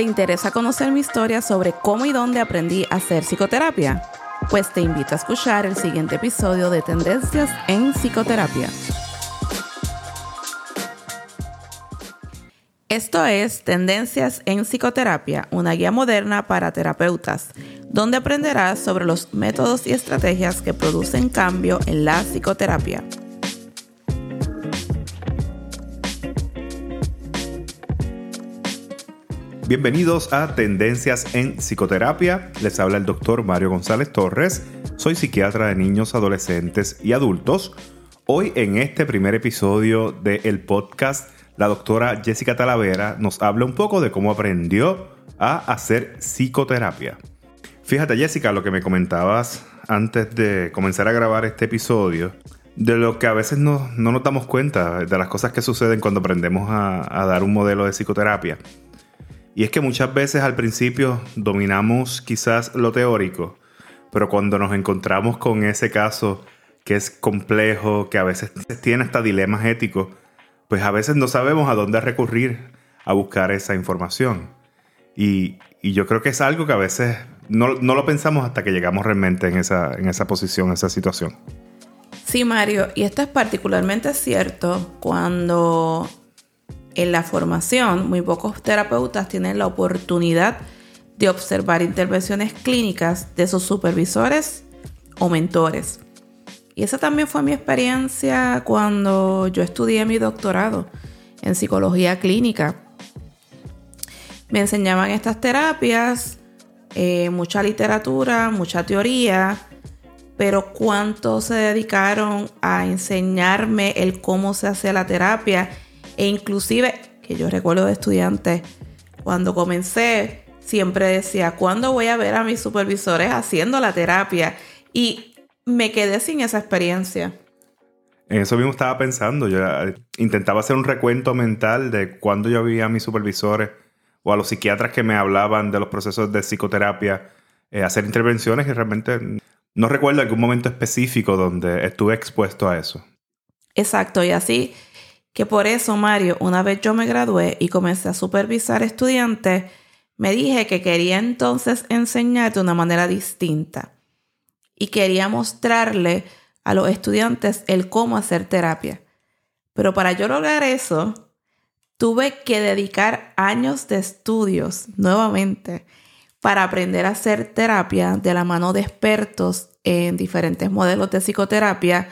¿Te interesa conocer mi historia sobre cómo y dónde aprendí a hacer psicoterapia? Pues te invito a escuchar el siguiente episodio de Tendencias en Psicoterapia. Esto es Tendencias en Psicoterapia, una guía moderna para terapeutas, donde aprenderás sobre los métodos y estrategias que producen cambio en la psicoterapia. Bienvenidos a Tendencias en Psicoterapia. Les habla el doctor Mario González Torres. Soy psiquiatra de niños, adolescentes y adultos. Hoy en este primer episodio del podcast, la doctora Jessica Talavera nos habla un poco de cómo aprendió a hacer psicoterapia. Fíjate Jessica, lo que me comentabas antes de comenzar a grabar este episodio, de lo que a veces no, nos damos cuenta, de las cosas que suceden cuando aprendemos a dar un modelo de psicoterapia. Y es que muchas veces al principio dominamos quizás lo teórico, pero cuando nos encontramos con ese caso que es complejo, que a veces tiene hasta dilemas éticos, pues a veces no sabemos a dónde recurrir a buscar esa información. Y, yo creo que es algo que a veces no, lo pensamos hasta que llegamos realmente en esa, en esa posición, en esa situación. Sí, Mario, y esto es particularmente cierto cuando en la formación, muy pocos terapeutas tienen la oportunidad de observar intervenciones clínicas de sus supervisores o mentores. Y esa también fue mi experiencia cuando yo estudié mi doctorado en psicología clínica. Me enseñaban estas terapias, eh, mucha literatura, mucha teoría, pero cuánto se dedicaron a enseñarme el cómo se hace la terapia e inclusive, que yo recuerdo de estudiantes, cuando comencé, siempre decía, ¿cuándo voy a ver a mis supervisores haciendo la terapia? Y me quedé sin esa experiencia. En eso mismo estaba pensando. Yo eh, intentaba hacer un recuento mental de cuando yo vi a mis supervisores o a los psiquiatras que me hablaban de los procesos de psicoterapia, eh, hacer intervenciones y realmente no recuerdo algún momento específico donde estuve expuesto a eso. Exacto, y así que por eso, Mario, una vez yo me gradué y comencé a supervisar estudiantes, me dije que quería entonces enseñar de una manera distinta y quería mostrarle a los estudiantes el cómo hacer terapia. Pero para yo lograr eso, tuve que dedicar años de estudios nuevamente para aprender a hacer terapia de la mano de expertos en diferentes modelos de psicoterapia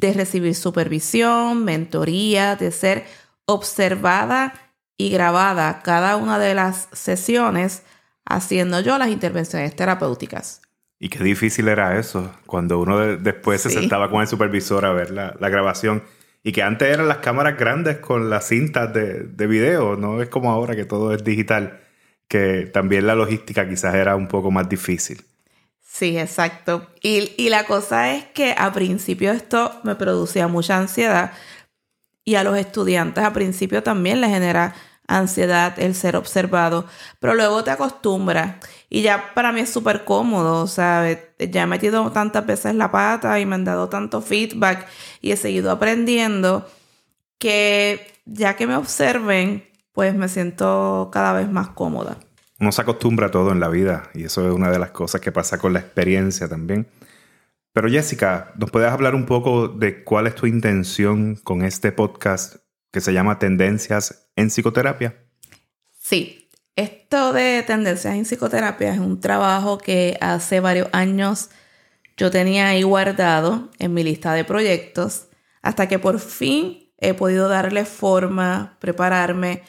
de recibir supervisión, mentoría, de ser observada y grabada cada una de las sesiones haciendo yo las intervenciones terapéuticas. Y qué difícil era eso, cuando uno después se sentaba con el supervisor a ver la, grabación. Y que antes eran las cámaras grandes con las cintas de, de video, no es como ahora que todo es digital, que también la logística quizás era un poco más difícil. Sí, exacto. Y, la cosa es que a principio esto me producía mucha ansiedad y a los estudiantes a principio también les genera ansiedad el ser observado, pero luego te acostumbras y ya para mí es súper cómodo, ¿sabes? Ya he metido tantas veces la pata y me han dado tanto feedback y he seguido aprendiendo que ya que me observen, pues me siento cada vez más cómoda uno se acostumbra a todo en la vida y eso es una de las cosas que pasa con la experiencia también. Pero Jessica, ¿nos puedes hablar un poco de cuál es tu intención con este podcast que se llama Tendencias en Psicoterapia? Sí, esto de Tendencias en Psicoterapia es un trabajo que hace varios años yo tenía ahí guardado en mi lista de proyectos hasta que por fin he podido darle forma, prepararme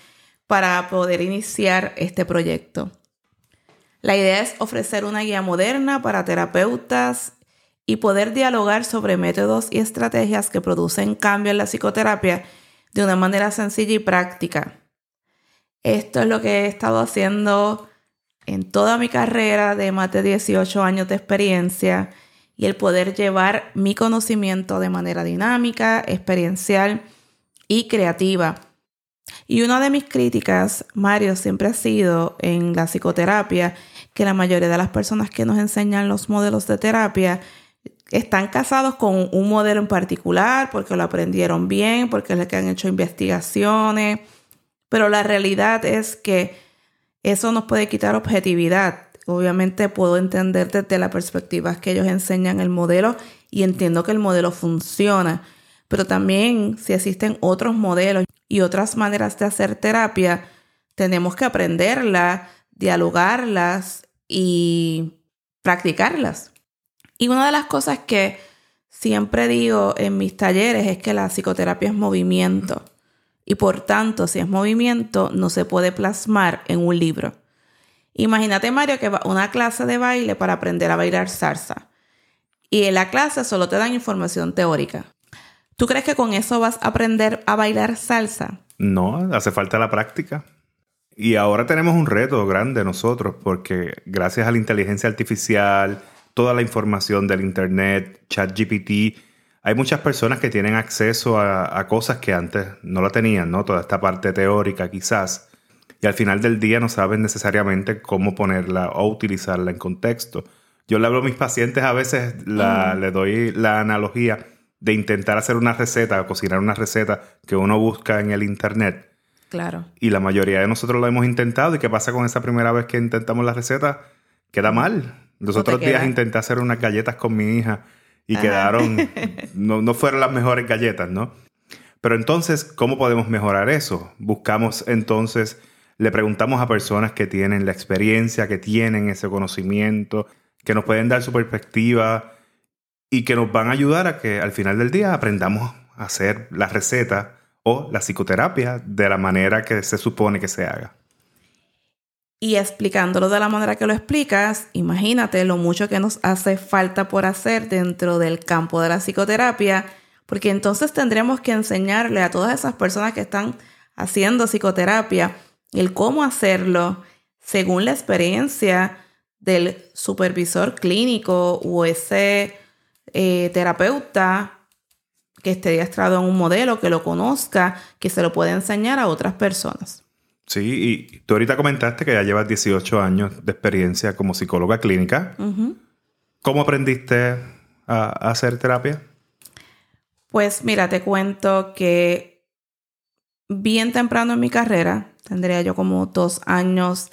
para poder iniciar este proyecto. La idea es ofrecer una guía moderna para terapeutas y poder dialogar sobre métodos y estrategias que producen cambio en la psicoterapia de una manera sencilla y práctica. Esto es lo que he estado haciendo en toda mi carrera de más de 18 años de experiencia y el poder llevar mi conocimiento de manera dinámica, experiencial y creativa y una de mis críticas, Mario, siempre ha sido en la psicoterapia que la mayoría de las personas que nos enseñan los modelos de terapia están casados con un modelo en particular porque lo aprendieron bien, porque les han hecho investigaciones, pero la realidad es que eso nos puede quitar objetividad. Obviamente puedo entender desde la perspectiva que ellos enseñan el modelo y entiendo que el modelo funciona, pero también si existen otros modelos y otras maneras de hacer terapia, tenemos que aprenderlas, dialogarlas y practicarlas. Y una de las cosas que siempre digo en mis talleres es que la psicoterapia es movimiento. Y por tanto, si es movimiento, no se puede plasmar en un libro. Imagínate, Mario, que va a una clase de baile para aprender a bailar salsa. Y en la clase solo te dan información teórica. ¿Tú crees que con eso vas a aprender a bailar salsa? No, hace falta la práctica. Y ahora tenemos un reto grande nosotros porque gracias a la inteligencia artificial, toda la información del Internet, ChatGPT, hay muchas personas que tienen acceso a, cosas que antes no la tenían, ¿no? Toda esta parte teórica quizás. Y al final del día no saben necesariamente cómo ponerla o utilizarla en contexto. Yo le hablo a mis pacientes a veces, la, le doy la analogía de intentar hacer una receta cocinar una receta que uno busca en el Internet. Claro. Y la mayoría de nosotros lo hemos intentado. ¿Y qué pasa con esa primera vez que intentamos la receta? Queda mal. Los otros días intenté hacer unas galletas con mi hija y quedaron, no, no fueron las mejores galletas, ¿no? Pero entonces, ¿cómo podemos mejorar eso? Buscamos entonces, le preguntamos a personas que tienen la experiencia, que tienen ese conocimiento, que nos pueden dar su perspectiva y que nos van a ayudar a que al final del día aprendamos a hacer la receta o la psicoterapia de la manera que se supone que se haga. Y explicándolo de la manera que lo explicas, imagínate lo mucho que nos hace falta por hacer dentro del campo de la psicoterapia, porque entonces tendremos que enseñarle a todas esas personas que están haciendo psicoterapia el cómo hacerlo según la experiencia del supervisor clínico o ese eh, terapeuta que esté adiestrado en un modelo, que lo conozca, que se lo pueda enseñar a otras personas. Sí, y tú ahorita comentaste que ya llevas 18 años de experiencia como psicóloga clínica. ¿Cómo aprendiste a, hacer terapia? Pues mira, te cuento que bien temprano en mi carrera, tendría yo como dos años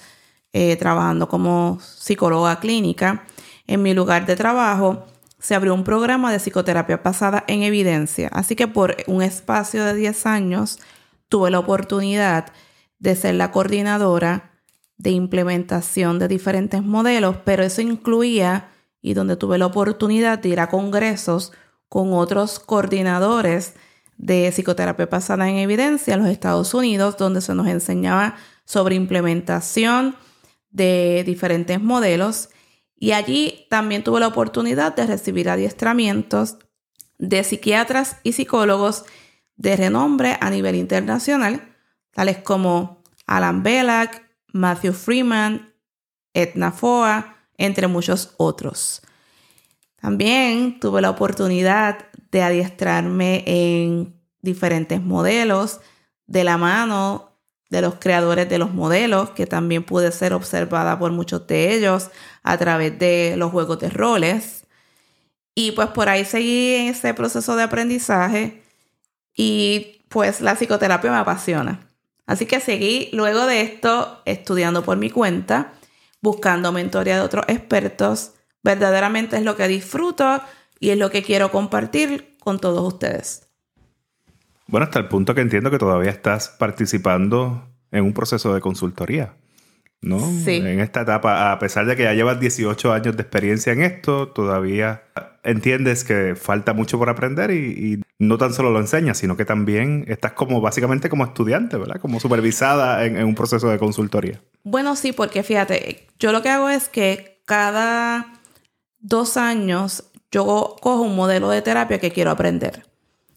eh, trabajando como psicóloga clínica, en mi lugar de trabajo se abrió un programa de psicoterapia basada en evidencia. Así que por un espacio de 10 años tuve la oportunidad de ser la coordinadora de implementación de diferentes modelos, pero eso incluía y donde tuve la oportunidad de ir a congresos con otros coordinadores de psicoterapia basada en evidencia en los Estados Unidos, donde se nos enseñaba sobre implementación de diferentes modelos y allí también tuve la oportunidad de recibir adiestramientos de psiquiatras y psicólogos de renombre a nivel internacional, tales como Alan Belak, Matthew Freeman, Edna Foa, entre muchos otros. También tuve la oportunidad de adiestrarme en diferentes modelos de la mano de los creadores de los modelos, que también pude ser observada por muchos de ellos a través de los juegos de roles. Y pues por ahí seguí en ese proceso de aprendizaje y pues la psicoterapia me apasiona. Así que seguí luego de esto estudiando por mi cuenta, buscando mentoría de otros expertos. Verdaderamente es lo que disfruto y es lo que quiero compartir con todos ustedes. Bueno, hasta el punto que entiendo que todavía estás participando en un proceso de consultoría, ¿no? Sí. En esta etapa, a pesar de que ya llevas 18 años de experiencia en esto, todavía entiendes que falta mucho por aprender y, no tan solo lo enseñas, sino que también estás como básicamente como estudiante, ¿verdad? Como supervisada en, en un proceso de consultoría. Bueno, sí, porque fíjate, yo lo que hago es que cada dos años yo cojo un modelo de terapia que quiero aprender.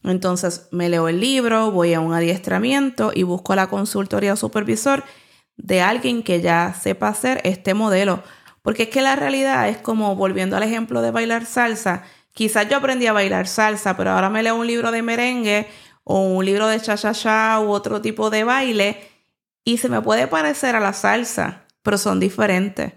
Entonces me leo el libro, voy a un adiestramiento y busco la consultoría o supervisor de alguien que ya sepa hacer este modelo. Porque es que la realidad es como, volviendo al ejemplo de bailar salsa, quizás yo aprendí a bailar salsa, pero ahora me leo un libro de merengue o un libro de cha-cha-cha u otro tipo de baile y se me puede parecer a la salsa, pero son diferentes.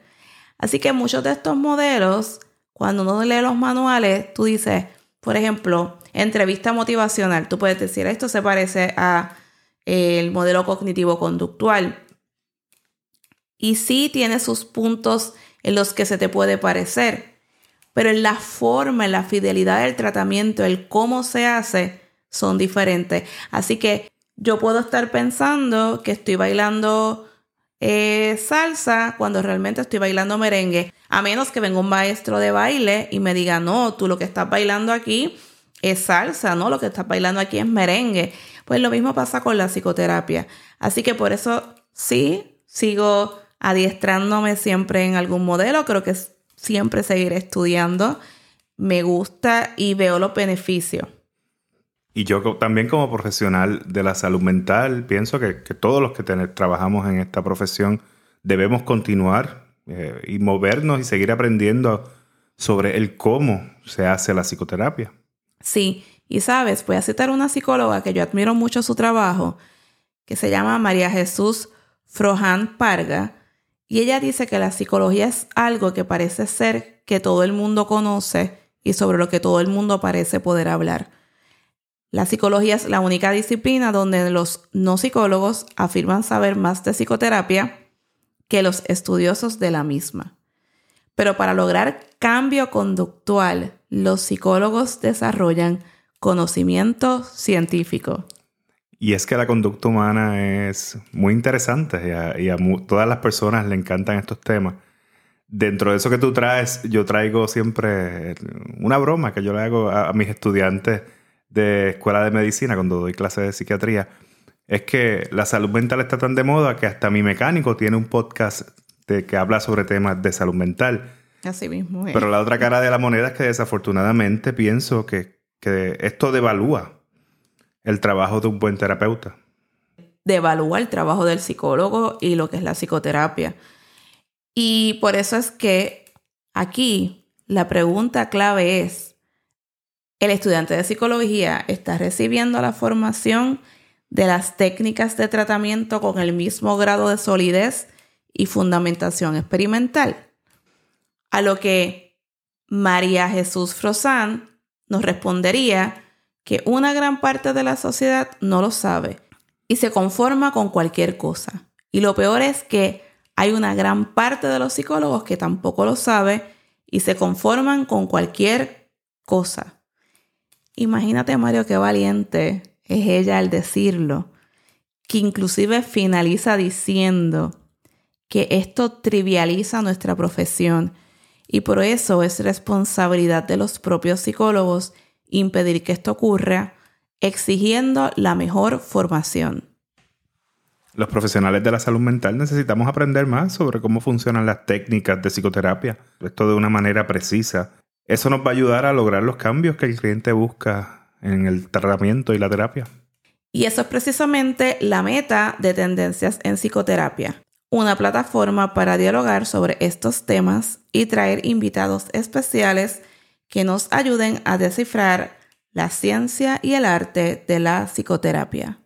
Así que muchos de estos modelos, cuando uno lee los manuales, tú dices, por ejemplo, entrevista motivacional. Tú puedes decir, esto se parece a el modelo cognitivo conductual. Y sí tiene sus puntos en los que se te puede parecer, pero en la forma, en la fidelidad del tratamiento, el cómo se hace, son diferentes. Así que yo puedo estar pensando que estoy bailando eh, salsa cuando realmente estoy bailando merengue. A menos que venga un maestro de baile y me diga, no, tú lo que estás bailando aquí es salsa, ¿no? Lo que estás bailando aquí es merengue. Pues lo mismo pasa con la psicoterapia. Así que por eso sí, sigo adiestrándome siempre en algún modelo. Creo que siempre seguiré estudiando. Me gusta y veo los beneficios. Y yo también como profesional de la salud mental pienso que, todos los que trabajamos en esta profesión debemos continuar eh, y movernos y seguir aprendiendo sobre el cómo se hace la psicoterapia. Sí, y sabes, voy a citar una psicóloga que yo admiro mucho su trabajo, que se llama María Jesús Frohan Parga, y ella dice que la psicología es algo que parece ser que todo el mundo conoce y sobre lo que todo el mundo parece poder hablar. La psicología es la única disciplina donde los no psicólogos afirman saber más de psicoterapia que los estudiosos de la misma. Pero para lograr cambio conductual, los psicólogos desarrollan conocimiento científico. Y es que la conducta humana es muy interesante y a, todas las personas le encantan estos temas. Dentro de eso que tú traes, yo traigo siempre una broma que yo le hago a mis estudiantes de escuela de medicina, cuando doy clases de psiquiatría, es que la salud mental está tan de moda que hasta mi mecánico tiene un podcast de, que habla sobre temas de salud mental. Así mismo. Pero la otra cara de la moneda es que desafortunadamente pienso que, que esto devalúa el trabajo de un buen terapeuta. Devalúa el trabajo del psicólogo y lo que es la psicoterapia. Y por eso es que aquí la pregunta clave es, el estudiante de psicología está recibiendo la formación de las técnicas de tratamiento con el mismo grado de solidez y fundamentación experimental. A lo que María Jesús Frosán nos respondería que una gran parte de la sociedad no lo sabe y se conforma con cualquier cosa. Y lo peor es que hay una gran parte de los psicólogos que tampoco lo sabe y se conforman con cualquier cosa. Imagínate, Mario, qué valiente es ella al decirlo, que inclusive finaliza diciendo que esto trivializa nuestra profesión y por eso es responsabilidad de los propios psicólogos impedir que esto ocurra, exigiendo la mejor formación. Los profesionales de la salud mental necesitamos aprender más sobre cómo funcionan las técnicas de psicoterapia, esto de una manera precisa eso nos va a ayudar a lograr los cambios que el cliente busca en el tratamiento y la terapia. Y eso es precisamente la meta de Tendencias en Psicoterapia, una plataforma para dialogar sobre estos temas y traer invitados especiales que nos ayuden a descifrar la ciencia y el arte de la psicoterapia.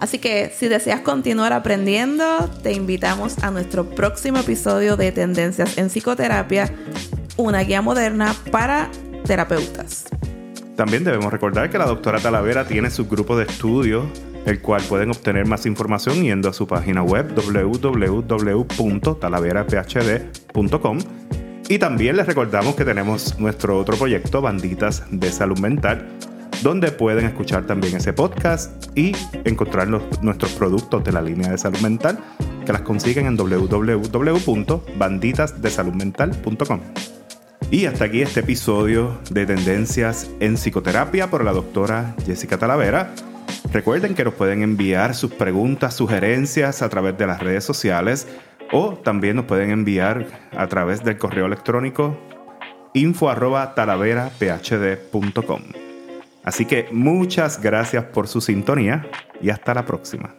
Así que si deseas continuar aprendiendo, te invitamos a nuestro próximo episodio de Tendencias en Psicoterapia, una guía moderna para terapeutas. También debemos recordar que la doctora Talavera tiene su grupo de estudio, el cual pueden obtener más información yendo a su página web www.talaveraphd.com. Y también les recordamos que tenemos nuestro otro proyecto, Banditas de Salud Mental, donde pueden escuchar también ese podcast y encontrar nuestros productos de la línea de salud mental, que las consiguen en www.banditasdesaludmental.com. Y hasta aquí este episodio de Tendencias en Psicoterapia por la doctora Jessica Talavera. Recuerden que nos pueden enviar sus preguntas, sugerencias a través de las redes sociales o también nos pueden enviar a través del correo electrónico info Así que muchas gracias por su sintonía y hasta la próxima.